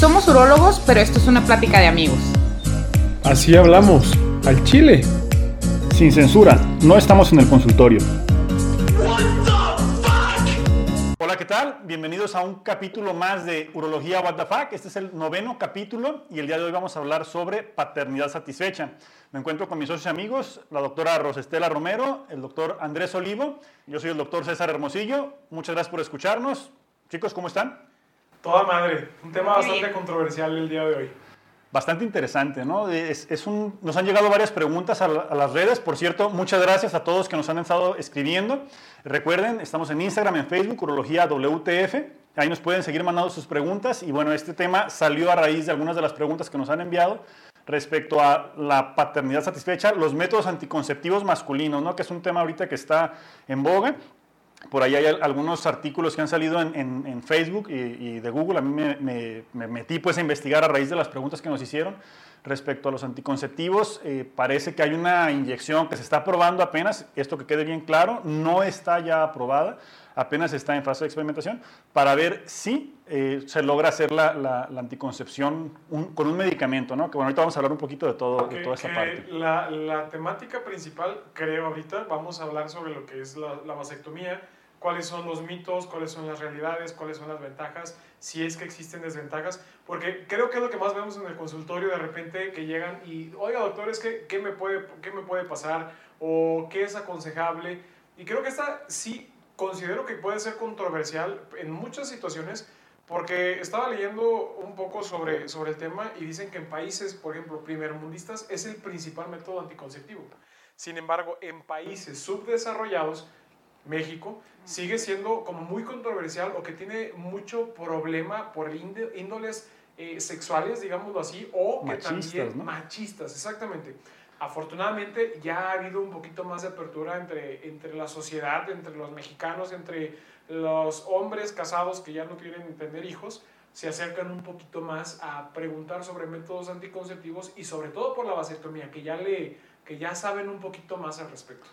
Somos urólogos, pero esto es una plática de amigos. Así hablamos, al chile. Sin censura, no estamos en el consultorio. Hola, ¿qué tal? Bienvenidos a un capítulo más de Urología What the Fuck. Este es el noveno capítulo y el día de hoy vamos a hablar sobre paternidad satisfecha. Me encuentro con mis socios y amigos, la doctora Rosestela Romero, el doctor Andrés Olivo, yo soy el doctor César Hermosillo. Muchas gracias por escucharnos. Chicos, ¿cómo están? Toda madre. Un tema bastante controversial el día de hoy. Bastante interesante, ¿no? Es, un, nos han llegado varias preguntas a, a, las redes. Por cierto, muchas gracias a todos que nos han estado escribiendo. Recuerden, estamos en Instagram, en Facebook, Urología WTF. Ahí nos pueden seguir mandando sus preguntas. Y bueno, este tema salió a raíz de algunas de las preguntas que nos han enviado respecto a la paternidad satisfecha, los métodos anticonceptivos masculinos, ¿no? que es un tema ahorita que está en boga. Por ahí hay algunos artículos que han salido en, Facebook y, de Google. A mí me, metí pues a investigar a raíz de las preguntas que nos hicieron respecto a los anticonceptivos. Eh, parece que hay una inyección que se está probando apenas, esto que quede bien claro, no está ya aprobada, apenas está en fase de experimentación, para ver si eh, se logra hacer la, anticoncepción con un medicamento, ¿no? Que bueno, ahorita vamos a hablar un poquito de, todo, de toda esta parte. La, la, temática principal, creo ahorita, vamos a hablar sobre lo que es la, la vasectomía, cuáles son los mitos, cuáles son las realidades, cuáles son las ventajas, si es que existen desventajas, porque creo que es lo que más vemos en el consultorio de repente que llegan y, oiga doctor, es que, ¿qué me puede, qué me puede pasar? ¿O qué es aconsejable? Y creo que esta sí considero que puede ser controversial en muchas situaciones porque estaba leyendo un poco sobre, sobre el tema y dicen que en países, por ejemplo, primermundistas es el principal método anticonceptivo. Sin embargo, en países subdesarrollados, México, sigue siendo como muy controversial o que tiene mucho problema por índoles eh, sexuales, digámoslo así, o que también machistas, exactamente. Afortunadamente ya ha habido un poquito más de apertura entre, entre la sociedad, entre los mexicanos, entre los hombres casados que ya no quieren tener hijos, se acercan un poquito más a preguntar sobre métodos anticonceptivos y sobre todo por la vasectomía, que ya, le, que ya saben un poquito más al respecto.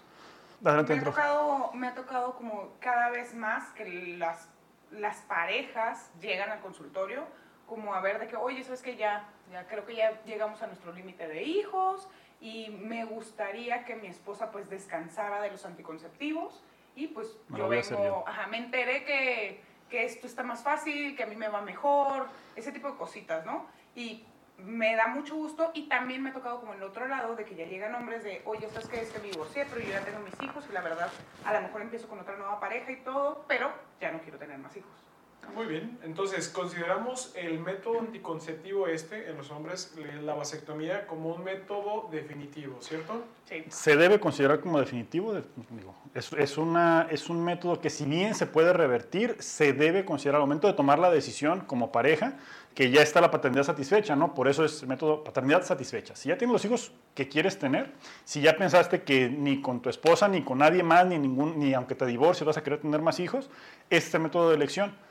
Me, ha tocado, me ha tocado como cada vez más que las, las parejas llegan al consultorio como a ver de que, oye, sabes que ya, ya creo que ya llegamos a nuestro límite de hijos, y me gustaría que mi esposa pues descansara de los anticonceptivos y pues yo vengo, ajá, me enteré que, que, esto está más fácil, que a mí me va mejor, ese tipo de cositas, ¿no? Y me da mucho gusto y también me ha tocado como el otro lado de que ya llegan hombres de, oye, ¿sabes qué? Es que me divorcié, pero yo ya tengo mis hijos y la verdad a lo mejor empiezo con otra nueva pareja y todo, pero ya no quiero tener más hijos. Muy bien, entonces consideramos el método anticonceptivo este en los hombres, la vasectomía, como un método definitivo, ¿cierto? Sí. Se debe considerar como definitivo, digo, es, es, una, es un método que si bien se puede revertir, se debe considerar al momento de tomar la decisión como pareja que ya está la paternidad satisfecha, ¿no? Por eso es el método paternidad satisfecha. Si ya tienes los hijos que quieres tener, si ya pensaste que ni con tu esposa, ni con nadie más, ni, ningún, ni aunque te divorcies vas a querer tener más hijos, este método de elección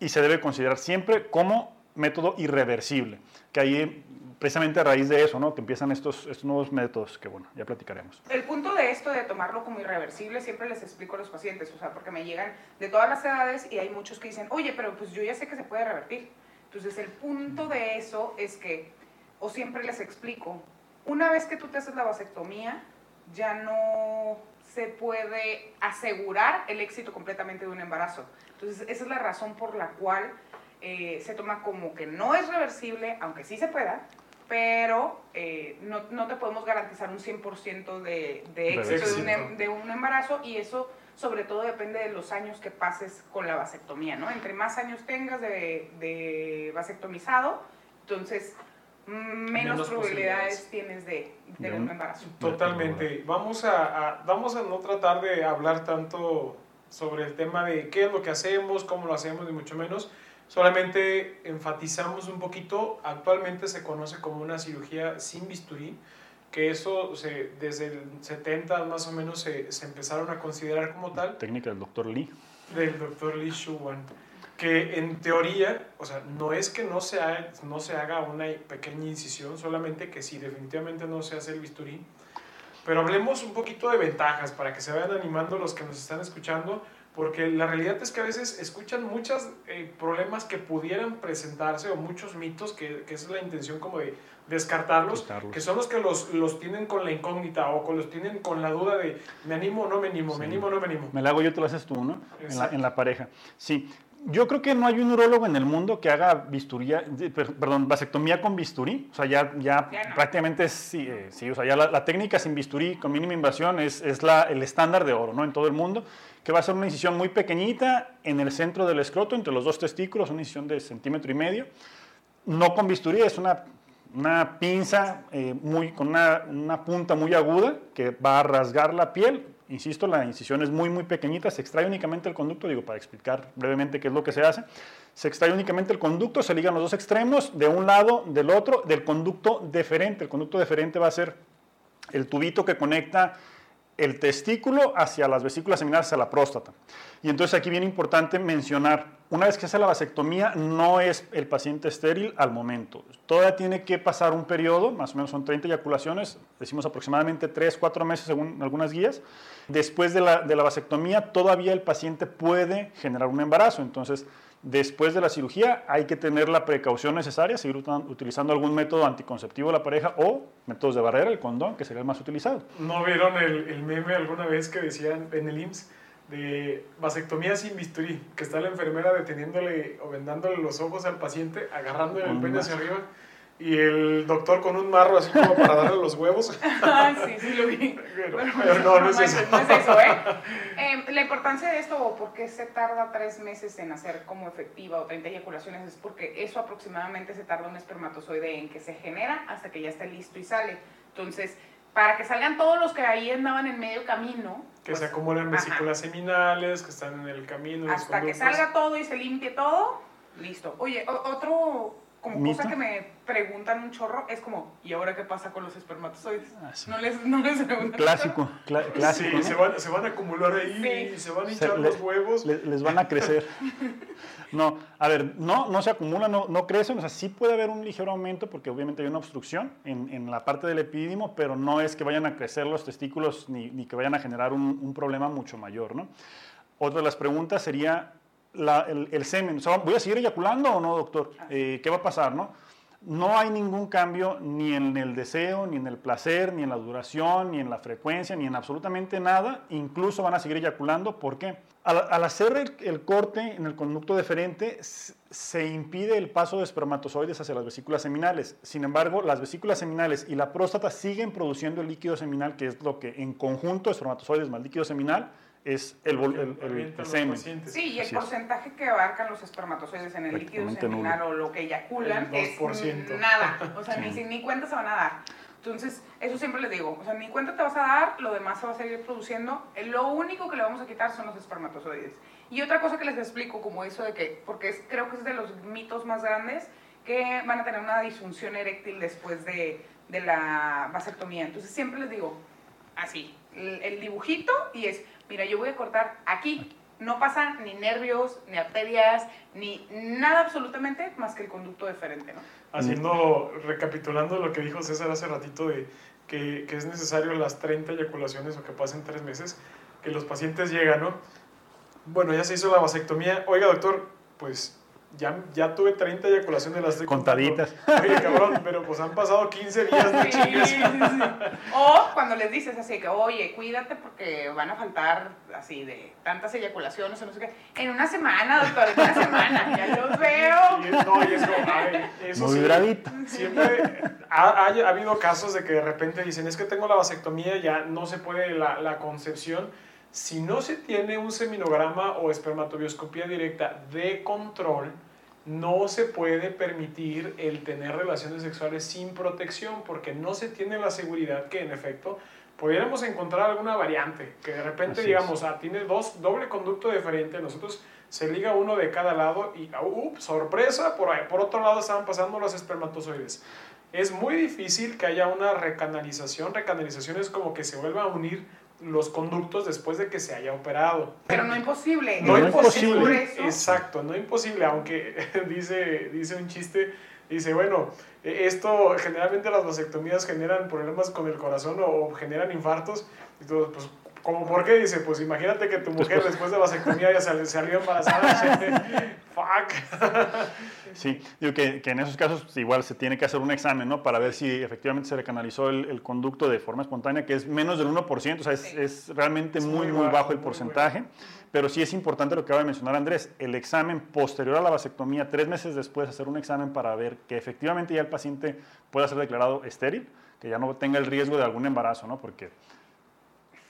y se debe considerar siempre como método irreversible, que ahí precisamente a raíz de eso, ¿no? Que empiezan estos, estos nuevos métodos que, bueno, ya platicaremos. El punto de esto de tomarlo como irreversible siempre les explico a los pacientes, o sea, porque me llegan de todas las edades y hay muchos que dicen, oye, pero pues yo ya sé que se puede revertir. Entonces, el punto de eso es que, o siempre les explico, una vez que tú te haces la vasectomía, ya no se puede asegurar el éxito completamente de un embarazo. Entonces, esa es la razón por la cual eh, se toma como que no es reversible, aunque sí se pueda, pero eh, no, no, te podemos garantizar un 100% de, de éxito de un, em, de un, embarazo y eso sobre todo depende de los años que pases con la vasectomía, ¿no? Entre más años tengas de, de vasectomizado, entonces menos, probabilidades tienes de tener un embarazo. Totalmente. Vamos a, a, vamos a no tratar de hablar tanto sobre el tema de qué es lo que hacemos, cómo lo hacemos, ni mucho menos. Solamente enfatizamos un poquito, actualmente se conoce como una cirugía sin bisturí, que eso se, desde el 70 más o menos se, se, empezaron a considerar como tal. Técnica del doctor Lee. Del doctor Lee Shuwan. Que en teoría, o sea, no es que no se, haga, no se haga una pequeña incisión, solamente que si definitivamente no se hace el bisturí, pero hablemos un poquito de ventajas para que se vayan animando los que nos están escuchando, porque la realidad es que a veces escuchan muchos eh, problemas que pudieran presentarse o muchos mitos, que, que es la intención como de descartarlos, Quitarlos. que son los que los, los tienen con la incógnita o con los tienen con la duda de me animo o no me animo, me animo o no me animo. Me la hago yo, te lo haces tú, ¿no? La, en la pareja. Sí. Yo creo que no hay un urólogo en el mundo que haga bisturía, perdón, vasectomía con bisturí. O sea, ya, ya, Ya no. prácticamente sí, eh, sí, o sea, ya la, la técnica sin bisturí, con mínima invasión, es, es la, el estándar de oro, ¿no? En todo el mundo, que va a ser una incisión muy pequeñita en el centro del escroto, entre los dos testículos, una incisión de centímetro y medio. No con bisturí, es una, una pinza eh, muy, con una, una punta muy aguda que va a rasgar la piel. Insisto, la incisión es muy, muy pequeñita, se extrae únicamente el conducto, digo, para explicar brevemente qué es lo que se hace. Se extrae únicamente el conducto, se ligan los dos extremos, de un lado, del otro, del conducto deferente. El conducto deferente va a ser el tubito que conecta el testículo hacia las vesículas seminales, hacia la próstata. Y entonces aquí viene importante mencionar, una vez que hace la vasectomía, no es el paciente estéril al momento. Todavía tiene que pasar un periodo, más o menos son 30 eyaculaciones, decimos aproximadamente 3, 4 meses según algunas guías. Después de la, de la vasectomía, todavía el paciente puede generar un embarazo. Entonces, después de la cirugía hay que tener la precaución necesaria, seguir utilizando algún método anticonceptivo de la pareja o métodos de barrera, el condón, que sería el más utilizado. ¿No vieron el, el meme alguna vez que decían en el IMSS de vasectomía sin bisturí? Que está la enfermera deteniéndole o vendándole los ojos al paciente, agarrándole el pene hacia arriba y el doctor con un marro así como para darle los huevos. Ah, sí, sí lo vi. Pero, Pero pero no, no es eso. no es eso, ¿eh? Eh, La importancia de esto, o por qué se tarda tres meses en hacer como efectiva o 30 eyaculaciones, es porque eso aproximadamente se tarda un espermatozoide en que se genera hasta que ya esté listo y sale. Entonces, para que salgan todos los que ahí andaban en medio camino, Que pues, se acumulan ajá, vesículas seminales, que están en el camino. hasta que salga todo y se limpie todo, listo. Oye, otro como ¿Mito? cosa que me preguntan un chorro es como, ¿y ahora qué pasa con los espermatozoides? Ah, sí. No les, no les preguntan. Clásico, cla- clásico. Sí, ¿no? se, van, se van a acumular ahí, Sí. y se van a Se- hinchar le- los huevos. le- les van a crecer. No, a ver, no, no se acumulan, no, no crecen, o sea, sí puede haber un ligero aumento porque obviamente hay una obstrucción en, en la parte del epidídimo, pero no es que vayan a crecer los testículos ni, ni que vayan a generar un, un problema mucho mayor, ¿no? Otra de las preguntas sería la- el, el semen, o sea, ¿voy a seguir eyaculando o no, doctor? Eh, ¿Qué va a pasar, no? No hay ningún cambio ni en el deseo, ni en el placer, ni en la duración, ni en la frecuencia, ni en absolutamente nada. Incluso van a seguir eyaculando. ¿Por qué? Al, hacer el, el corte en el conducto deferente, se impide el paso de espermatozoides hacia las vesículas seminales. Sin embargo, las vesículas seminales y la próstata siguen produciendo el líquido seminal, que es lo que en conjunto, espermatozoides más líquido seminal, es el, el- semen. Sí, y el Así es. porcentaje que abarcan los espermatozoides en el líquido seminal o lo que eyaculan es 2%. nada. O sea, ni, Sí. si- ni cuenta se van a dar. Entonces, eso siempre les digo. O sea, ni cuenta te vas a dar, lo demás se va a seguir produciendo. Eh, Lo único que le vamos a quitar son los espermatozoides. Y otra cosa que les explico, como eso de que, porque es- creo que es de los mitos más grandes, que van a tener una disfunción eréctil después de, de la vasectomía. Entonces, siempre les digo, así, el, el dibujito y es, mira, yo voy a cortar aquí. No pasa ni nervios, ni arterias, ni nada absolutamente más que el conducto deferente, ¿no? Haciendo, recapitulando lo que dijo César hace ratito de que, que es necesario las 30 eyaculaciones o que pasen tres meses, que los pacientes llegan, ¿no? Bueno, ya se hizo la vasectomía. Oiga, doctor, pues ya, ya tuve 30 eyaculaciones, las. Contaditas. Oye, cabrón, pero pues han pasado 15 días de Sí, sí, sí. O cuando les dices así que, oye, cuídate porque van a faltar así de tantas eyaculaciones o no sé qué. En una semana, doctor, en una semana, ya los veo. Y no, y es como, ay, eso Muy sí, bravita. Siempre ha, ha- ha habido casos de que de repente dicen, es que tengo la vasectomía, ya no se puede la, la concepción. Si no se tiene un seminograma o espermatobioscopía directa de control, no se puede permitir el tener relaciones sexuales sin protección porque no se tiene la seguridad que en efecto pudiéramos encontrar alguna variante, que de repente Así digamos, ah, tiene dos, doble conducto diferente, nosotros se liga uno de cada lado y, ah, ups, sorpresa, por, ahí, por otro lado estaban pasando los espermatozoides. Es muy difícil que haya una recanalización, recanalización es como que se vuelva a unir los conductos después de que se haya operado. Pero no imposible. No No imposible, eso, exacto, no imposible, aunque dice, dice un chiste, dice, bueno, eh, esto generalmente las vasectomías generan problemas con el corazón o, o generan infartos, y todo, pues ¿Cómo por qué? Dice, pues imagínate que tu mujer después de vasectomía ya sal- salió embarazada. Fuck. Sí, digo que, que en esos casos igual se tiene que hacer un examen, ¿no? Para ver si efectivamente se le canalizó el, el conducto de forma espontánea, que es menos del 1%, o sea, es, Sí. es realmente Es muy, muy muy bajo, bajo el muy porcentaje. Pero sí es importante lo que acaba de mencionar Andrés, el examen posterior a la vasectomía, tres meses después, hacer un examen para ver que efectivamente ya el paciente pueda ser declarado estéril, que ya no tenga el riesgo de algún embarazo, ¿no? Porque,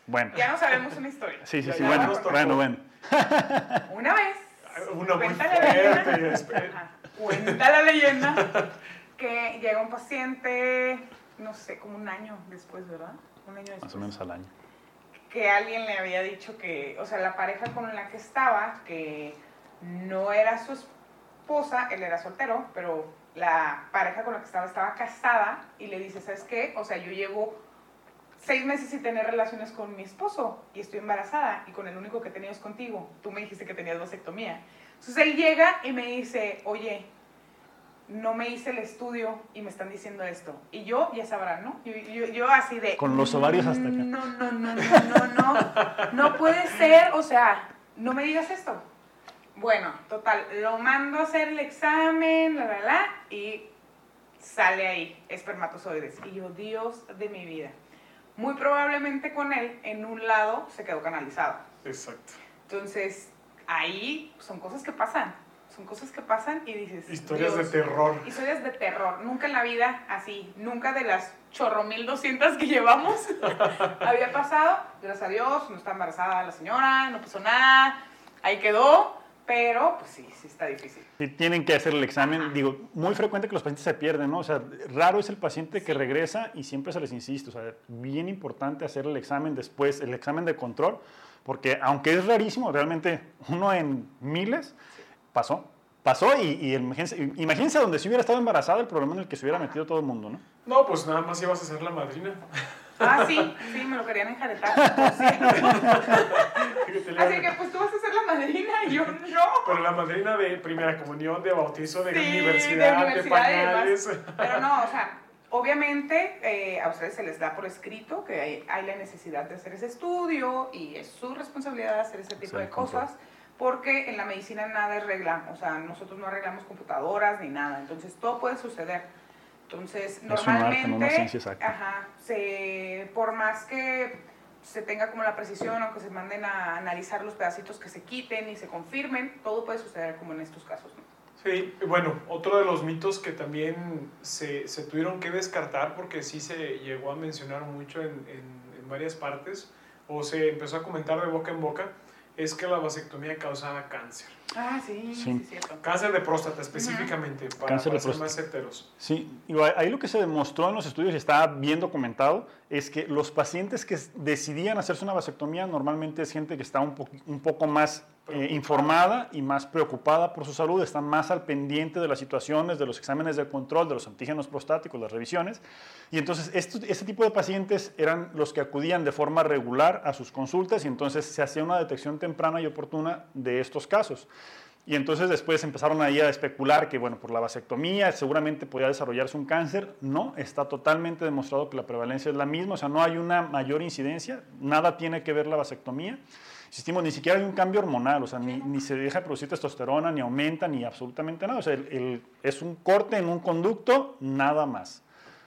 bueno, Ya no sabemos una historia. sí, sí, sí, bueno, bueno, bueno. Una vez. Una muy cuenta la leyenda- Ajá, Cuenta la leyenda que llega un paciente, no sé, como un año después, ¿verdad? Un año después. Más o menos al año. que alguien le había dicho que, o sea, la pareja con la que estaba, que no era su esposa, él era soltero, pero la pareja con la que estaba estaba casada y le dice, ¿sabes qué? O sea, yo llevo seis meses sin tener relaciones con mi esposo y estoy embarazada y con el único que he tenido es contigo. Tú me dijiste que tenías vasectomía. Entonces él llega y me dice, oye, no me hice el estudio y me están diciendo esto. Y yo, ya sabrán, ¿no? Yo, yo, yo así de... Con los ovarios hasta acá. No, no, no, no, no, no. No puede ser, o sea, no me digas esto. Bueno, total, lo mando a hacer el examen, la, la, la, y sale ahí, espermatozoides. Y yo, Dios de mi vida. Muy probablemente con él, en un lado, se quedó canalizado. Exacto. Entonces, ahí son cosas que pasan. Son cosas que pasan y dices. Historias Dios, de terror. Historias de terror. Nunca en la vida así. Nunca de las chorro mil doscientas que llevamos había pasado. Gracias a Dios, no está embarazada la señora, no pasó nada. Ahí quedó. Pero, pues sí, sí está difícil. Sí, tienen que hacer el examen. Digo, muy frecuente que los pacientes se pierden, ¿no? O sea, raro es el paciente que regresa y siempre se les insiste. O sea, bien importante hacer el examen después, el examen de control, porque aunque es rarísimo, realmente uno en miles pasó. Pasó y, y imagínense, imagínense donde si hubiera estado embarazada el problema en el que se hubiera metido todo el mundo, ¿no? No, pues nada más ibas a ser la madrina. Ah, sí, sí, me lo querían enjaretar. Así que, pues tú vas a ser madrina y yo no. Pero la madrina de primera comunión, de bautizo, de Sí, universidad, de, universidad pañales. Pero no, o sea, obviamente eh, a ustedes se les da por escrito que hay, hay la necesidad de hacer ese estudio y es su responsabilidad hacer ese tipo Sí, de control. cosas porque en la medicina nada es regla, o sea, nosotros no arreglamos computadoras ni nada, entonces todo puede suceder. Entonces, un arte, no una normalmente, ciencia exacta. ajá, se, por más que se tenga como la precisión o que se manden a analizar los pedacitos que se quiten y se confirmen, todo puede suceder como en estos casos. ¿no? Sí, bueno, otro de los mitos que también se, se tuvieron que descartar porque sí se llegó a mencionar mucho en- en varias partes o se empezó a comentar de boca en boca es que la vasectomía causaba cáncer. Ah, sí, Sí. cierto. Cáncer de próstata específicamente, para, Cáncer de para ser próstata. más certeros. Sí, digo, ahí lo que se demostró en los estudios y está bien documentado es que los pacientes que decidían hacerse una vasectomía normalmente es gente que está un, po- un poco más eh, informada y más preocupada por su salud, están más al pendiente de las situaciones, de los exámenes de control, de los antígenos prostáticos, las revisiones. Y entonces este tipo de pacientes eran los que acudían de forma regular a sus consultas y entonces se hacía una detección temprana y oportuna de estos casos. Y entonces después empezaron ahí a especular que, bueno, por la vasectomía seguramente podía desarrollarse un cáncer. No, está totalmente demostrado que la prevalencia es la misma, o sea, no hay una mayor incidencia, nada tiene que ver la vasectomía. Insistimos, ni siquiera hay un cambio hormonal, o sea, ni, ni se deja de producir testosterona, ni aumenta, ni absolutamente nada. O sea, el- el- es un corte en un conducto, nada más.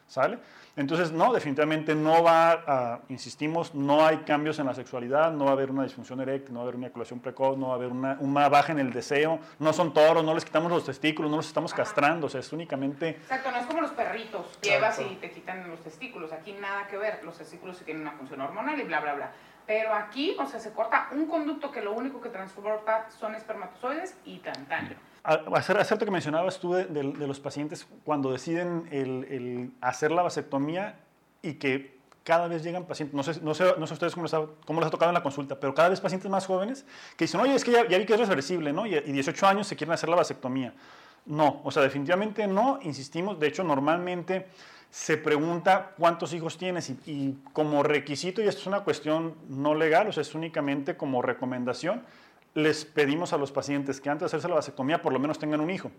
¿Sale? Entonces, no, definitivamente no va a, insistimos, no hay cambios en la sexualidad, no va a haber una disfunción eréctil, no va a haber una eyaculación precoz, no va a haber una, una baja en el deseo, no son toros, no les quitamos los testículos, no los estamos Ajá. castrando, o sea, es únicamente Exacto, no es como los perritos, llevas y te quitan los testículos, aquí nada que ver, los testículos tienen una función hormonal y bla, bla, bla. Pero aquí, o sea, se corta un conducto que lo único que transporta son espermatozoides y tan tan. A- Hacer, hacer lo que mencionabas tú de, de- de los pacientes cuando deciden el, el hacer la vasectomía y que cada vez llegan pacientes, no sé, no sé, no sé ustedes cómo les, ha, cómo les ha tocado en la consulta, pero cada vez pacientes más jóvenes que dicen, oye, es que ya, ya vi que es reversible, ¿no? Y, y 18 años se quieren hacer la vasectomía. No, o sea, definitivamente no, insistimos, de hecho, normalmente se pregunta cuántos hijos tienes y, y como requisito, y esto es una cuestión no legal, o sea, es únicamente como recomendación, les pedimos a los pacientes que antes de hacerse la vasectomía por lo menos tengan un hijo.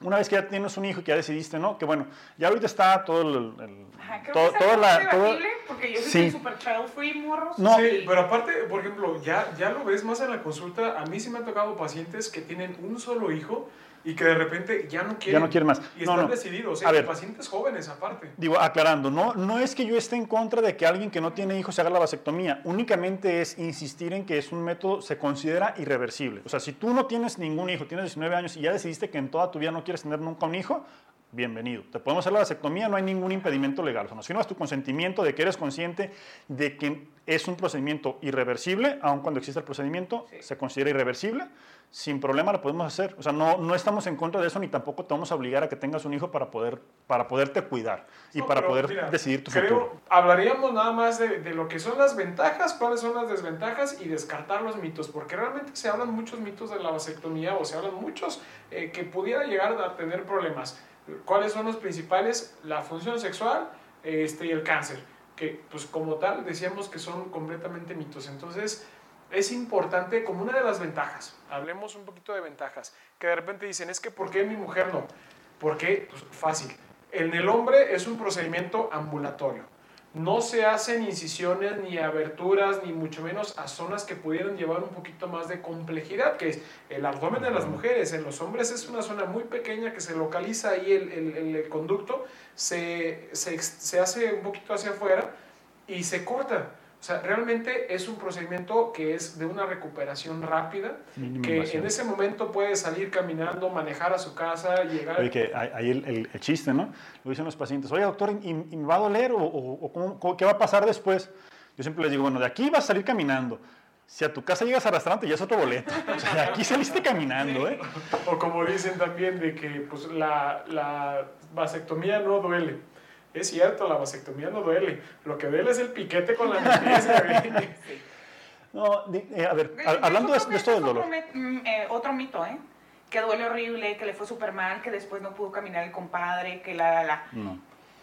una vez que ya tienes un hijo y que ya decidiste, ¿no? Que bueno, ya ahorita está todo el... el- Ajá, creo todo- que toda la- todo- porque yo Sí. soy super child free, morros. No. Sí, pero aparte, por ejemplo, ya, ya lo ves más en la consulta. A mí sí me ha tocado pacientes que tienen un solo hijo y que de repente ya no quieren. no quieren más. Y No, están no. decididos. ¿eh? A ver. Pacientes jóvenes aparte. Digo, aclarando, no, no es que yo esté en contra de que alguien que no tiene hijos se haga la vasectomía, únicamente es insistir en que es un método, se considera irreversible. O sea, si tú no tienes ningún hijo, tienes 19 años y ya decidiste que en toda tu vida no quieres tener nunca un hijo, bienvenido. Te podemos hacer la vasectomía, no hay ningún impedimento legal. O sea, nos firmas tu consentimiento de que eres consciente de que es un procedimiento irreversible, aun cuando existe el procedimiento, Sí. se considera irreversible. Sin problema lo podemos hacer. O sea, no, no estamos en contra de eso ni tampoco te vamos a obligar a que tengas un hijo para, poder, para poderte cuidar y No, para poder mira, decidir tu creo, futuro. Hablaríamos nada más de, de lo que son las ventajas, cuáles son las desventajas y descartar los mitos, porque realmente se hablan muchos mitos de la vasectomía o se hablan muchos eh, que pudiera llegar a tener problemas. ¿Cuáles son los principales? La función sexual este, y el cáncer, que pues como tal decíamos que son completamente mitos. Entonces es importante como una de las ventajas, hablemos un poquito de ventajas, que de repente dicen, es que ¿por qué mi mujer no? Porque, pues fácil, en el hombre es un procedimiento ambulatorio. No se hacen incisiones ni aberturas, ni mucho menos a zonas que pudieran llevar un poquito más de complejidad, que es el abdomen de las mujeres. En los hombres es una zona muy pequeña que se localiza ahí el, el- el conducto, se, se se hace un poquito hacia afuera y se corta. O sea, realmente es un procedimiento que es de una recuperación rápida, que en ese momento puede salir caminando, manejar a su casa, llegar... Oye, que hay el, el- el chiste, ¿no? Lo dicen los pacientes, oye, doctor, ¿y, y me va a doler o, o- o cómo- qué va a pasar después? Yo siempre les digo, bueno, de aquí vas a salir caminando. Si a tu casa llegas arrastrante, ya es otro boleto. O sea, de aquí saliste caminando, ¿eh? O como dicen también de que pues, la, la vasectomía no duele. Es cierto, la vasectomía no duele. Lo que duele es el piquete con la limpieza. güey. No, eh, a ver, a- hablando de, de esto del dolor. Mm, eh, otro mito, ¿eh? Que duele horrible, que le fue súper mal, que después no pudo caminar el compadre, que la, la, la. No.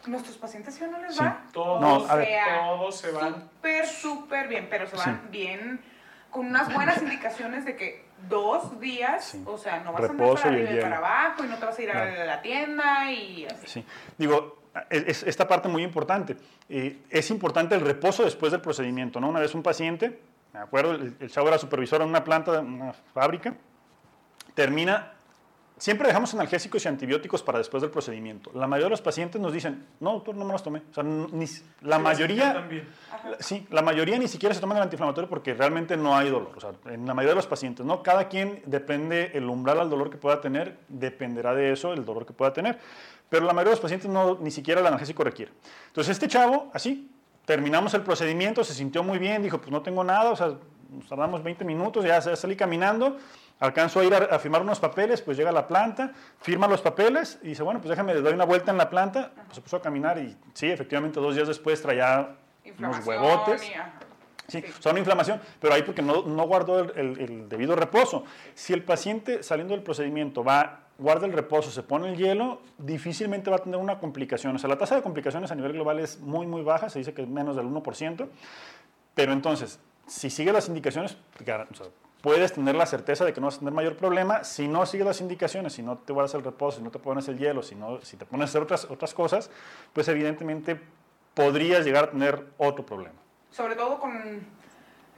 ¿Nuestros pacientes sí o no les Sí. va? Todos, No, a ver. todos se van. Súper, súper bien, pero se van Sí. bien con unas buenas indicaciones de que dos días, Sí. o sea, no vas a andar Reposo para arriba y para abajo y no te vas a ir a Claro. la tienda y así. Sí. Digo, es- esta parte muy importante. Eh, es importante el reposo después del procedimiento, ¿no? Una vez un paciente, me acuerdo, el, el chavo era supervisor en una planta, en una fábrica, termina, siempre dejamos analgésicos y antibióticos para después del procedimiento. La mayoría de los pacientes nos dicen, no, doctor, no me los tomé. O sea, ni- la Sí, mayoría... Sí, la mayoría ni siquiera se toman el antiinflamatorio porque realmente no hay dolor. O sea, en la mayoría de los pacientes, ¿no? Cada quien depende, el umbral al dolor que pueda tener, dependerá de eso, el dolor que pueda tener. Pero la mayoría de los pacientes no, ni siquiera el analgésico requiere. Entonces, este chavo, así, terminamos el procedimiento, se sintió muy bien, dijo, pues no tengo nada, o sea, nos tardamos 20 minutos, ya salí caminando, alcanzo a ir a, firmar unos papeles, pues llega a la planta, firma los papeles y dice, bueno, pues déjame, le doy una vuelta en la planta, pues se puso a caminar y sí, efectivamente, dos días después traía unos huevotes. Sí, Sí. son inflamación, pero ahí porque no, no guardó el, el- el debido reposo. Si el paciente saliendo del procedimiento va, guarda el reposo, se pone el hielo, difícilmente va a tener una complicación. O sea, la tasa de complicaciones a nivel global es muy, muy baja, se dice que es menos del 1%, pero entonces, si sigue las indicaciones, sea, puedes tener la certeza de que no vas a tener mayor problema. Si no sigues las indicaciones, si no te guardas el reposo, si no te pones el hielo, si, no, si te pones a hacer otras, otras cosas, pues evidentemente podrías llegar a tener otro problema. Sobre todo con,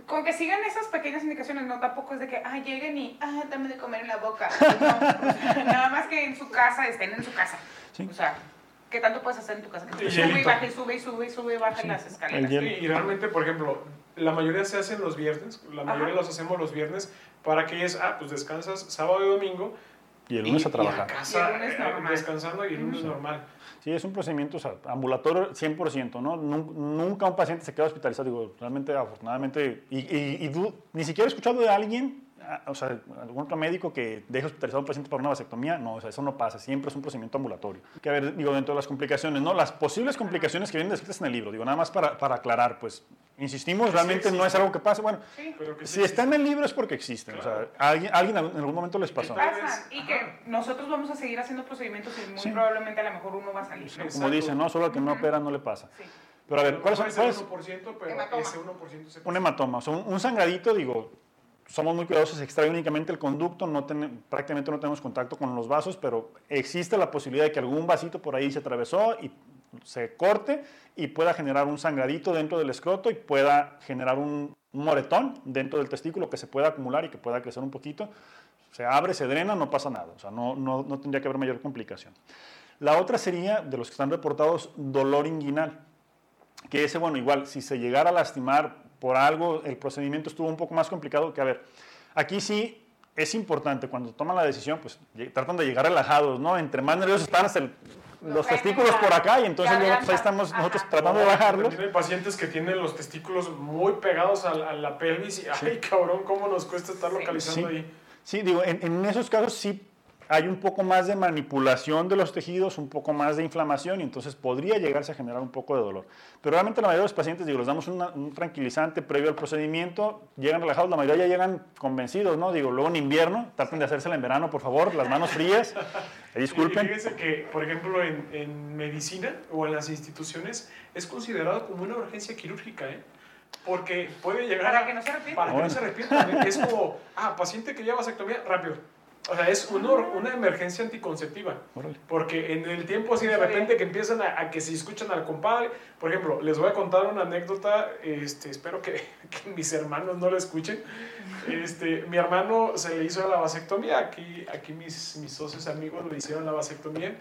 con que sigan esas pequeñas indicaciones, no tampoco es de que, ah, lleguen y, ah, dame de comer en la boca. No, nada más que en su casa, estén en su casa. Sí. O sea, ¿qué tanto puedes hacer en tu casa? Que Y sube y baja y sube y sube y sube y baja Sí, las escaleras. Y, y realmente, por ejemplo, la mayoría se hacen los viernes, la mayoría Ajá. los hacemos los viernes para que es, ah, pues descansas sábado y domingo. Y el lunes y- a trabajar. Y a casa, Y el lunes eh, normal. descansando y el lunes normal. Sí, es un procedimiento o sea, ambulatorio 100%, ¿no? Nun- Nunca un paciente se queda hospitalizado, digo, realmente, afortunadamente, y, y- y du- ni siquiera he escuchado de alguien, o sea, algún otro médico que deje hospitalizado a un paciente por una vasectomía, no, o sea, eso no pasa, siempre es un procedimiento ambulatorio. Que a ver, digo, dentro de las complicaciones, ¿no? Las posibles complicaciones que vienen descritas en el libro, digo, nada más para, para aclarar, pues, insistimos, Sí realmente no es algo que pase, bueno, Sí. Sí si está en el libro es porque existen, o sea, a alguien, alguien en algún momento les pasó. Pasan. Y ajá. que nosotros vamos a seguir haciendo procedimientos y muy Sí. probablemente a lo mejor uno va a salir. ¿no? Como Exacto. dicen, ¿no? Solo al que no opera no le pasa. Sí. Pero a ver, ¿cuáles son, Puede ser cuáles, 1%, pero Hematoma. ese 1% se un hematoma, o sea, un, un sangradito, digo, somos muy cuidadosos, se extrae únicamente el conducto, no ten- prácticamente no tenemos contacto con los vasos, pero existe la posibilidad de que algún vasito por ahí se atravesó y se corte y pueda generar un sangradito dentro del escroto y pueda generar un moretón dentro del testículo que se pueda acumular y que pueda crecer un poquito. Se abre, se drena, no pasa nada, o sea, no, no, no tendría que haber mayor complicación. La otra sería, de los que están reportados, dolor inguinal que ese, bueno, igual, si se llegara a lastimar por algo, el procedimiento estuvo un poco más complicado que, a ver, aquí sí es importante, cuando toman la decisión, pues tratan de llegar relajados, ¿no? Entre más nerviosos están hasta el- los testículos la por acá y entonces luego, pues, ahí estamos Ajá. nosotros tratando de bajarlos. Hay pacientes que tienen los testículos muy pegados a, la- a la pelvis y, ay, cabrón, cómo nos cuesta estar Sí. localizando Sí. ahí. Sí, digo, en, en esos casos sí hay un poco más de manipulación de los tejidos, un poco más de inflamación y entonces podría llegarse a generar un poco de dolor. Pero realmente la mayoría de los pacientes, digo, les damos una- un tranquilizante previo al procedimiento, llegan relajados, la mayoría ya llegan convencidos, ¿no? Digo, luego en invierno, traten de hacérsela en verano, por favor, las manos frías, Eh, Y disculpen. fíjense que, por ejemplo, en, en medicina o en las instituciones es considerado como una urgencia quirúrgica, ¿eh? Porque puede llegar Para a- que no se arrepientan. Para que Bueno. no se arrepientan. Es como, ah, paciente que lleva vasectomía, rápido. O sea, es una, una emergencia anticonceptiva. Órale. Porque en el tiempo así de repente que empiezan a, a que se escuchan al compadre. Por ejemplo, les voy a contar una anécdota. Este, espero que, que mis hermanos no la escuchen. Este, mi hermano se le hizo la vasectomía. Aquí, aquí mis, mis socios amigos le hicieron la vasectomía.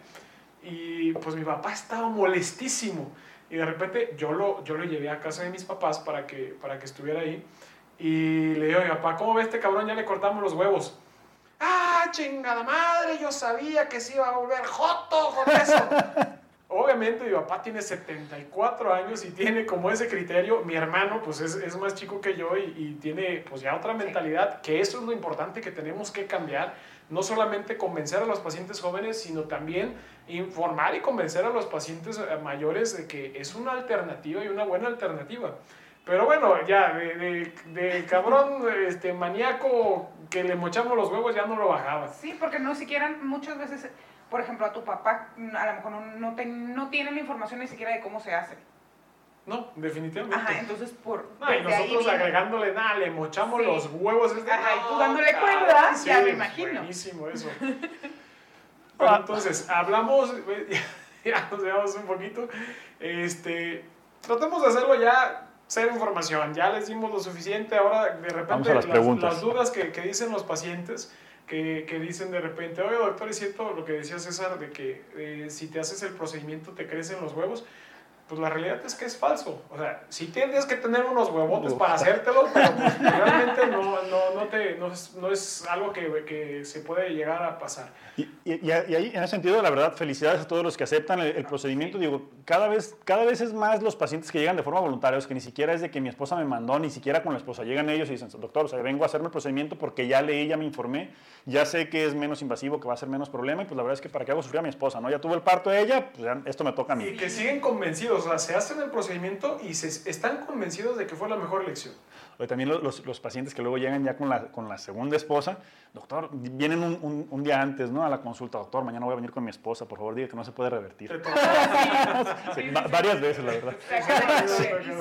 Y pues mi papá estaba molestísimo. Y de repente yo lo, yo lo llevé a casa de mis papás para que, para que estuviera ahí. Y le digo a mi papá, ¿cómo ve este cabrón? Ya le cortamos los huevos. ¡Ah, chingada madre! Yo sabía que se iba a volver joto con eso. Obviamente mi papá tiene 74 años y tiene como ese criterio. Mi hermano pues es, es más chico que yo y, y tiene pues ya otra mentalidad, que eso es lo importante que tenemos que cambiar. No solamente convencer a los pacientes jóvenes, sino también informar y convencer a los pacientes eh, mayores de que es una alternativa y una buena alternativa. Pero bueno, ya, de, de, de cabrón este, maníaco que le mochamos los huevos ya no lo bajaba. Sí, porque no siquiera muchas veces, por ejemplo, a tu papá a lo mejor no, no, te- no tiene la información ni siquiera de cómo se hace. No, definitivamente. Ajá, entonces por... No, y nosotros agregándole, nada, le mochamos Sí. los huevos. Es de, Ajá, y tú "No, dándole cabrón". cuerda, Sí, ya me imagino. Buenísimo eso. Bueno, entonces, hablamos, ya nos veamos un poquito. Este, tratamos de hacerlo ya, ser información. Ya les dimos lo suficiente. Ahora, de repente, las las, preguntas. las dudas que, que dicen los pacientes. Que, que dicen de repente, oye doctor, es cierto lo que decía César, de que eh, si te haces el procedimiento te crecen los huevos. Pues la realidad es que es falso. O sea, sí tienes que tener unos huevotes Uf. para hacértelos, pero pues, realmente no, no, no, te, no, es, no es algo que, que se puede llegar a pasar. Y, y- y ahí, en ese sentido, la verdad, felicidades a todos los que aceptan el, el procedimiento. Digo, cada vez, cada vez es más los pacientes que llegan de forma voluntaria, es que ni siquiera es de que mi esposa me mandó, ni siquiera con la esposa. Llegan ellos y dicen, doctor, o sea, vengo a hacerme el procedimiento porque ya leí, ya me informé, ya sé que es menos invasivo, que va a ser menos problema, y pues la verdad es que para qué hago sufrir a mi esposa, ¿no? Ya tuve el parto de ella, pues ya esto me toca a Y mí. que siguen convencidos, o sea, se hacen el procedimiento y se, están convencidos de que fue la mejor elección. O también lo- los, los pacientes que luego llegan ya con la, con la segunda esposa, doctor, vienen un, un- un día antes, ¿no? A la consulta, doctor, mañana voy a venir con mi esposa, por favor, diga que no se puede revertir. Sí, va- varias veces, la verdad.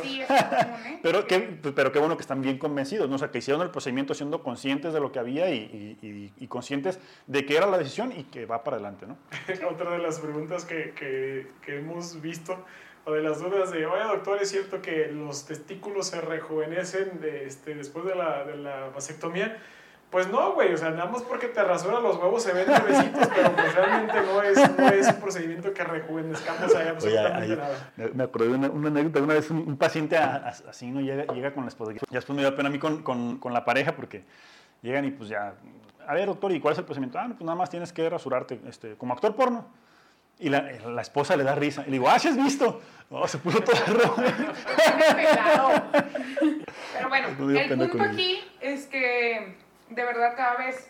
Sí, ¿eh? Pero qué, pero qué bueno que están bien convencidos, ¿no? O sea, que hicieron el procedimiento siendo conscientes de lo que había y, y- y- y conscientes de que era la decisión y que va para adelante, ¿no? Otra de las preguntas que, que, que hemos visto, o de las dudas de, oye doctor, ¿es cierto que los testículos se rejuvenecen de, este, después de la, de la vasectomía? Pues no, güey, o sea, nada más porque te rasura los huevos se ven nuevecitos, pero pues realmente no es, no es un procedimiento que rejuvenezcamos ahí absolutamente Oye, nada. Me me acordé de una, una anécdota. Una vez un, un paciente a- a- así no llega, llega con la esposa. Ya después me dio pena a mí con, con, con la pareja porque llegan y pues ya. A ver, doctor, ¿y cuál es el procedimiento? Ah, no, pues nada más tienes que rasurarte este, como actor porno. Y la, la esposa le da risa. Y le digo, ah, ¿sí has visto? No, se puso toda roja. Pero bueno, el punto aquí es que de verdad cada vez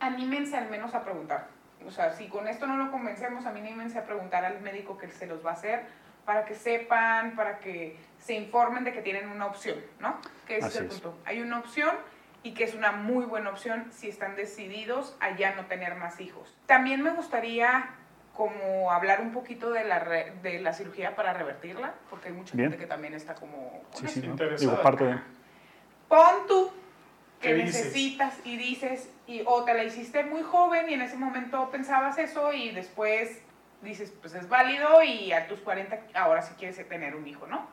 anímense al menos a preguntar. O sea, si con esto no lo convencemos, anímense a preguntar al médico que se los va a hacer para que sepan, para que se informen de que tienen una opción, ¿no? Que ese Así es el es. punto. Hay una opción y que es una muy buena opción si están decididos a ya no tener más hijos. También me gustaría como hablar un poquito de la, re- de la cirugía para revertirla, porque hay mucha Bien. gente que también está como... Sí, sí. ¿no? Interesada. Digo, parte de... Pon tú que ¿Qué dices? necesitas y dices, y, o te la hiciste muy joven y en ese momento pensabas eso y después dices, pues es válido y a tus 40 ahora sí quieres tener un hijo, ¿no?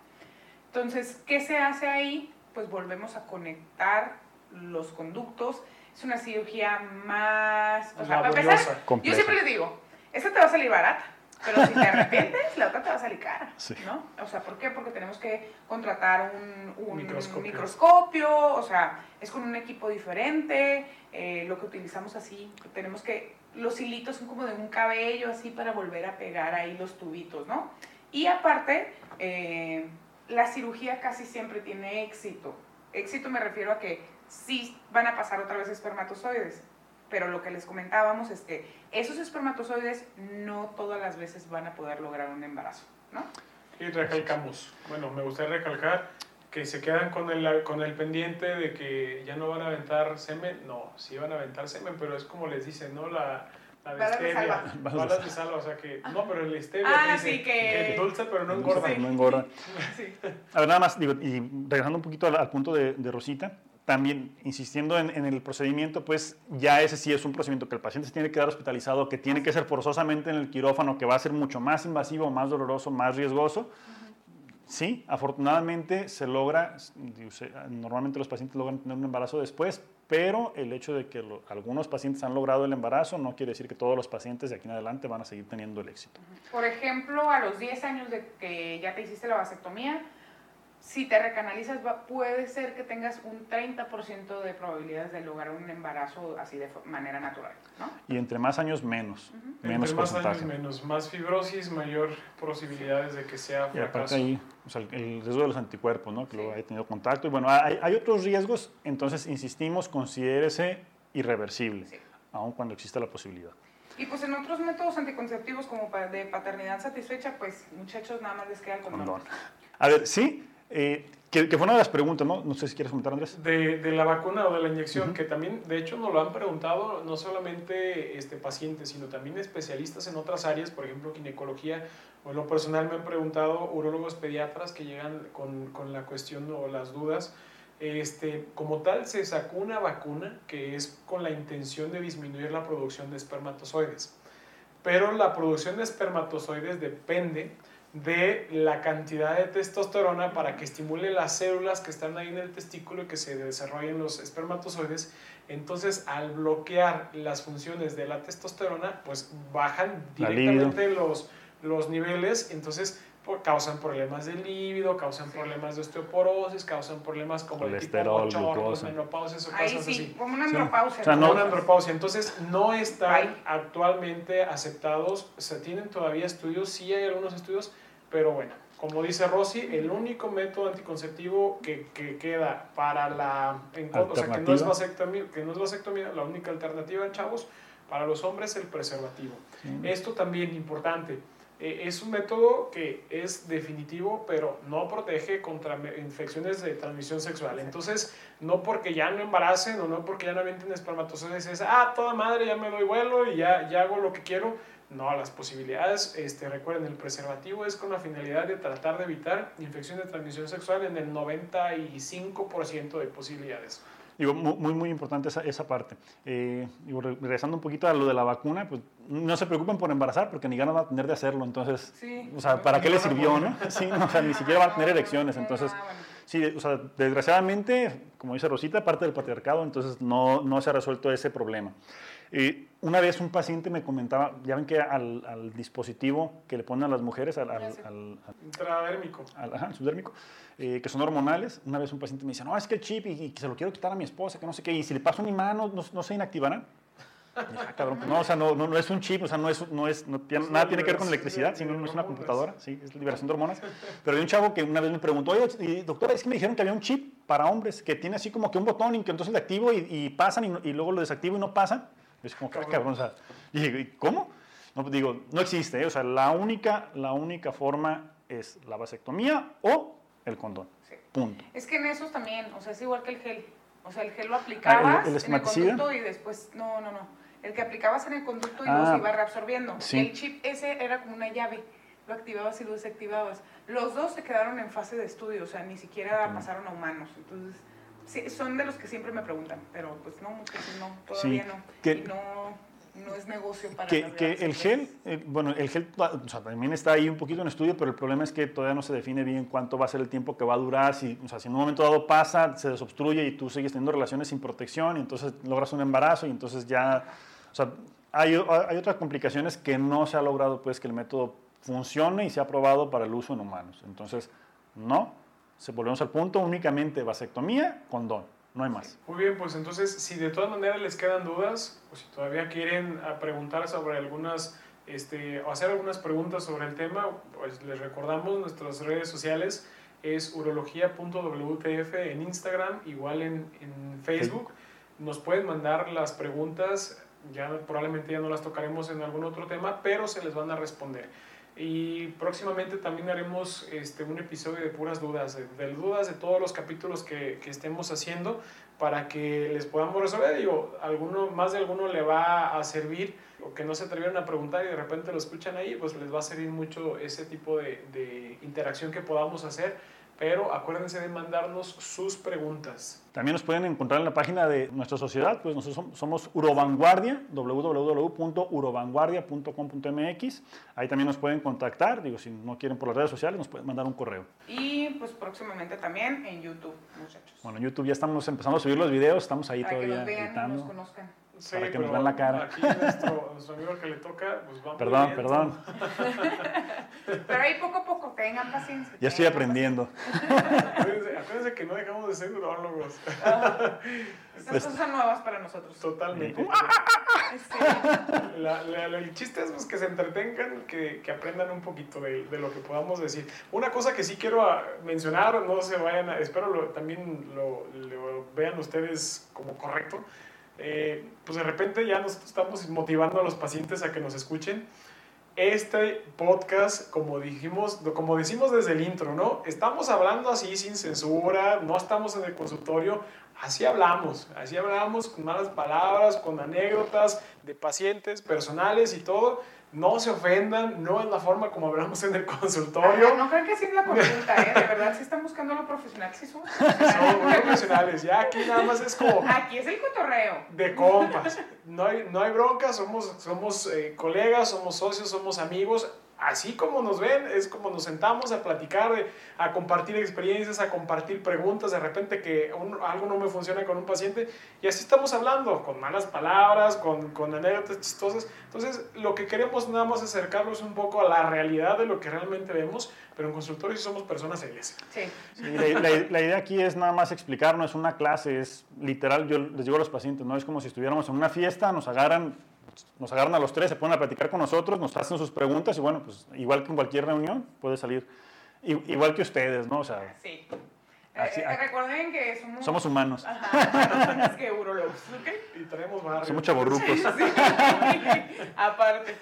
Entonces, ¿qué se hace ahí? Pues volvemos a conectar los conductos. Es una cirugía más... O sea, para empezar, yo siempre les digo, esta te va a salir barata, pero si te arrepientes, la otra te va a salir cara, Sí. ¿no? O sea, ¿por qué? Porque tenemos que contratar un, un Microscopio. microscopio, o sea, es con un equipo diferente, eh, lo que utilizamos así, tenemos que, los hilitos son como de un cabello así para volver a pegar ahí los tubitos, ¿no? Y aparte, eh, la cirugía casi siempre tiene éxito. Éxito me refiero a que sí van a pasar otra vez espermatozoides, pero lo que les comentábamos es que esos espermatozoides no todas las veces van a poder lograr un embarazo, ¿no? Y recalcamos, bueno, me gustaría recalcar que se quedan con el, con el pendiente de que ya no van a aventar semen. No, sí van a aventar semen, pero es como les dicen, ¿no? La, la de Balas de stevia. salva. Balas de de salva, o sea que, no, pero el stevia Ah, dice sí, que- dulce, pero no engorda. Sí. No engorda. Sí. A ver, nada más, digo, y regresando un poquito al, al punto de, de Rosita, también insistiendo en, en el procedimiento, pues ya ese sí es un procedimiento que el paciente se tiene que quedar hospitalizado, que tiene que ser forzosamente en el quirófano, que va a ser mucho más invasivo, más doloroso, más riesgoso. Sí, afortunadamente se logra, normalmente los pacientes logran tener un embarazo después, pero el hecho de que lo- algunos pacientes han logrado el embarazo no quiere decir que todos los pacientes de aquí en adelante van a seguir teniendo el éxito. Por ejemplo, a los 10 años de que ya te hiciste la vasectomía, si te recanalizas, va- puede ser que tengas un 30% de probabilidades de lograr un embarazo así de manera natural, ¿no? Y entre más años, menos, menos Entre más porcentaje. años menos, más fibrosis, mayor posibilidades de que sea Y aparte fracaso. ahí, o sea, el, riesgo de los anticuerpos, ¿no? Que Sí. lo haya tenido contacto. Y bueno, hay, hay otros riesgos, entonces insistimos, considérese irreversible, Sí. aun cuando exista la posibilidad. Y pues en otros métodos anticonceptivos como de paternidad satisfecha, pues muchachos nada más les queda el condón. Condón. A ver, sí, eh, que, que fue una de las preguntas, ¿no? No sé si quieres comentar, Andrés. De, de la vacuna o de la inyección, que también, de hecho, nos lo han preguntado no solamente este, pacientes, sino también especialistas en otras áreas, por ejemplo, ginecología, o en lo personal me han preguntado urólogos pediatras que llegan con, con la cuestión o las dudas. Este, como tal, se sacó una vacuna que es con la intención de disminuir la producción de espermatozoides. Pero la producción de espermatozoides depende de la cantidad de testosterona para que estimule las células que están ahí en el testículo y que se desarrollen los espermatozoides. Entonces, al bloquear las funciones de la testosterona, pues bajan directamente los, los niveles, entonces causan problemas de líbido, causan problemas de osteoporosis, causan problemas como el tipo menopausias o Ahí sí, así. como una Sí. andropausia. O sea, ¿no? no- Una andropausia. Entonces, no están Bye. actualmente aceptados. Se tienen todavía estudios, sí hay algunos estudios, pero bueno, como dice Rosy, el único método anticonceptivo que, que queda para la. en- o sea, que no, es vasectomía, que no es vasectomía, la única alternativa, chavos, para los hombres, el preservativo. Esto también importante. eh, es un método que es definitivo, pero no protege contra infecciones de transmisión sexual. Entonces, no porque ya no embaracen o no porque ya no avienten espermatozoides, es, ah, toda madre, ya me doy vuelo y ya, ya hago lo que quiero. No, las posibilidades, este, recuerden, el preservativo es con la finalidad de tratar de evitar infección de transmisión sexual en el 95% de posibilidades. Digo, mu- muy, muy importante esa, esa parte. Eh, digo, re- regresando un poquito a lo de la vacuna, pues no se preocupen por embarazar porque ni ganas van a tener de hacerlo. Entonces, Sí. o sea, ¿para qué les a sirvió, no? Sí, no, o sea, ni siquiera van a tener erecciones. Entonces, sí, o sea, desgraciadamente, como dice Rosita, parte del patriarcado, entonces no, no se ha resuelto ese problema. Eh, una vez un paciente me comentaba, ya ven que al, al dispositivo que le ponen a las mujeres, al, al- al- al- Intradérmico. al- ajá, al subdérmico, eh, que son hormonales. Una vez un paciente me dice, no, es que el chip y, y que se lo quiero quitar a mi esposa, que no sé qué, y si le paso mi mano, ¿no, no se inactivará? "Ah, cabrón, pues no, o sea, no, no, no es un chip, o sea, no es, no es, no tiene- nada tiene que ver con electricidad, de- sino es una computadora, sí, es liberación de hormonas. Pero hay un chavo que una vez me preguntó, oye, doctora, es que me dijeron que había un chip para hombres que tiene así como que un botón y que entonces le activo y, y pasan y, y luego lo desactivo y no pasan. Es como, "Ah, cabrón, o sea, y dije, "¿Y ¿cómo? No, pues digo, no existe, ¿eh? o sea, la única, la única forma es la vasectomía o el condón. Sí. Punto. Es que en esos también, o sea, es igual que el gel. O sea, el gel lo aplicabas el en el conducto y después, no, no, no. El que aplicabas en el conducto y Ah, los iba reabsorbiendo. sí. El chip ese era como una llave. Lo activabas y lo desactivabas. Los dos se quedaron en fase de estudio, o sea, ni siquiera pasaron a humanos. Entonces, sí, son de los que siempre me preguntan, pero pues no, muchachos, no, todavía Sí, no. que- y no, no es negocio para Que, que el gel, eh, bueno, el gel o sea, también está ahí un poquito en estudio, pero el problema es que todavía no se define bien cuánto va a ser el tiempo que va a durar. Si, o sea, si en un momento dado pasa, se desobstruye y tú sigues teniendo relaciones sin protección y entonces logras un embarazo y entonces ya, o sea, hay, hay otras complicaciones que no se ha logrado pues que el método funcione y sea aprobado para el uso en humanos. Entonces, no, se volvemos al punto, únicamente vasectomía, condón, no hay más. Muy bien, pues entonces, si de todas maneras les quedan dudas, o si todavía quieren ah, preguntar sobre algunas, este, o hacer algunas preguntas sobre el tema, pues les recordamos nuestras redes sociales, es urología.wtf en Instagram, igual en, en Facebook. Nos pueden mandar las preguntas, ya probablemente ya no las tocaremos en algún otro tema, pero se les van a responder. Y próximamente también haremos este, un episodio de puras dudas, de, dudas de todos los capítulos que, que estemos haciendo para que les podamos resolver. Digo, alguno, más de alguno le va a servir o que no se atrevieron a preguntar y de repente lo escuchan ahí, pues les va a servir mucho ese tipo de, de interacción que podamos hacer. Pero acuérdense de mandarnos sus preguntas. También nos pueden encontrar en la página de nuestra sociedad, pues nosotros som- somos Urovanguardia, www.urovanguardia.com.mx. Ahí también nos pueden contactar, digo, si no quieren por las redes sociales, nos pueden mandar un correo. Y pues próximamente también en YouTube, muchachos. Bueno, en YouTube ya estamos empezando a subir los videos, estamos ahí para que todavía nos vean y nos editando. conozcan. Sí, Para que nos vean la cara. Aquí nuestro, nuestro amigo que le toca, pues va Perdón, bien. perdón, Pero ahí poco a poco, tengan paciencia. ya estoy aprendiendo. Acuérdense, acuérdense que no dejamos de ser urólogos. paciencia. Estas Pues- cosas son nuevas para nosotros. Totalmente. Sí. La- la- la- el chiste es pues, que se entretengan, que, que aprendan un poquito de, de lo que podamos decir. Una cosa que sí quiero ah, mencionar, no se vayan, a- espero lo- también lo, lo vean ustedes como correcto. Eh, pues de repente ya nos estamos motivando a los pacientes a que nos escuchen. Este podcast, como dijimos, como decimos desde el intro, ¿no? Estamos hablando así sin censura, no estamos en el consultorio, así hablamos, así hablamos con malas palabras, con anécdotas de pacientes personales y todo. No se ofendan, no es la forma como hablamos en el Ajá, consultorio. no crean que así es la consulta, ¿eh? De verdad, si están buscando lo profesional, sí somos Somos profesionales. profesionales, ya aquí nada más es como Aquí es el cotorreo. de compas. No hay, no hay bronca, somos, somos eh, colegas, somos socios, somos amigos. Así como nos ven, es como nos sentamos a platicar, de- a compartir experiencias, a compartir preguntas. De repente que un- algo no me funciona con un paciente y así estamos hablando, con malas palabras, con, con anécdotas chistosas. Entonces, lo que queremos nada más es acercarlos un poco a la realidad de lo que realmente vemos, pero en consultorio sí somos personas serias. Sí. Sí, la, la- la idea aquí es nada más explicar, no es una clase, es literal, yo les digo a los pacientes, no es como si estuviéramos en una fiesta, nos agarran, nos agarran a los tres, se ponen a platicar con nosotros, nos hacen sus preguntas y bueno, pues igual que en cualquier reunión puede salir, i- igual que ustedes, ¿no? O sea, Sí. Así- Eh, eh, recuerden que somos... somos humanos, Ajá, más que urologos, ¿ok? Y traemos barrio. somos chavorrucos. Aparte.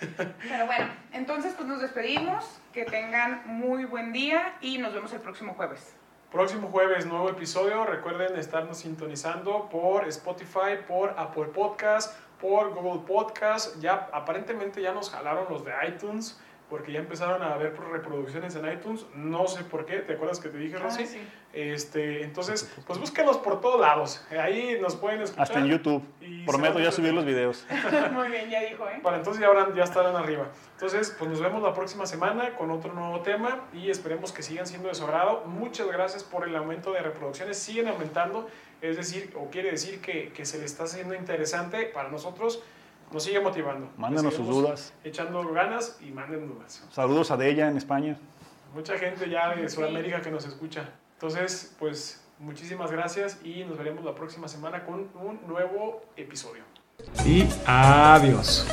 Pero bueno, entonces pues nos despedimos. Que tengan muy buen día y nos vemos el próximo jueves. Próximo jueves, nuevo episodio. Recuerden estarnos sintonizando por Spotify, por Apple Podcast, por Google Podcast. Ya aparentemente ya nos jalaron los de iTunes porque ya empezaron a ver reproducciones en iTunes. No sé por qué. ¿Te acuerdas que te dije, Rosy? Ah, sí. Este, entonces, pues búsquenos por todos lados. Ahí nos pueden escuchar. Hasta en YouTube, Y prometo ya subir los videos. Muy bien, ya dijo, ¿eh? Para entonces ya, habrán, ya estarán arriba. Entonces, pues nos vemos la próxima semana con otro nuevo tema y esperemos que sigan siendo de su agrado. Muchas gracias por el aumento de reproducciones. Siguen aumentando, es decir, o quiere decir que, que se le está haciendo interesante para nosotros. Nos sigue motivando. Mándenos sus dudas. Echando ganas y manden dudas. Saludos a Della en España. Mucha gente ya de. Sudamérica que nos escucha. Entonces, pues muchísimas gracias y nos veremos la próxima semana con un nuevo episodio. Y adiós.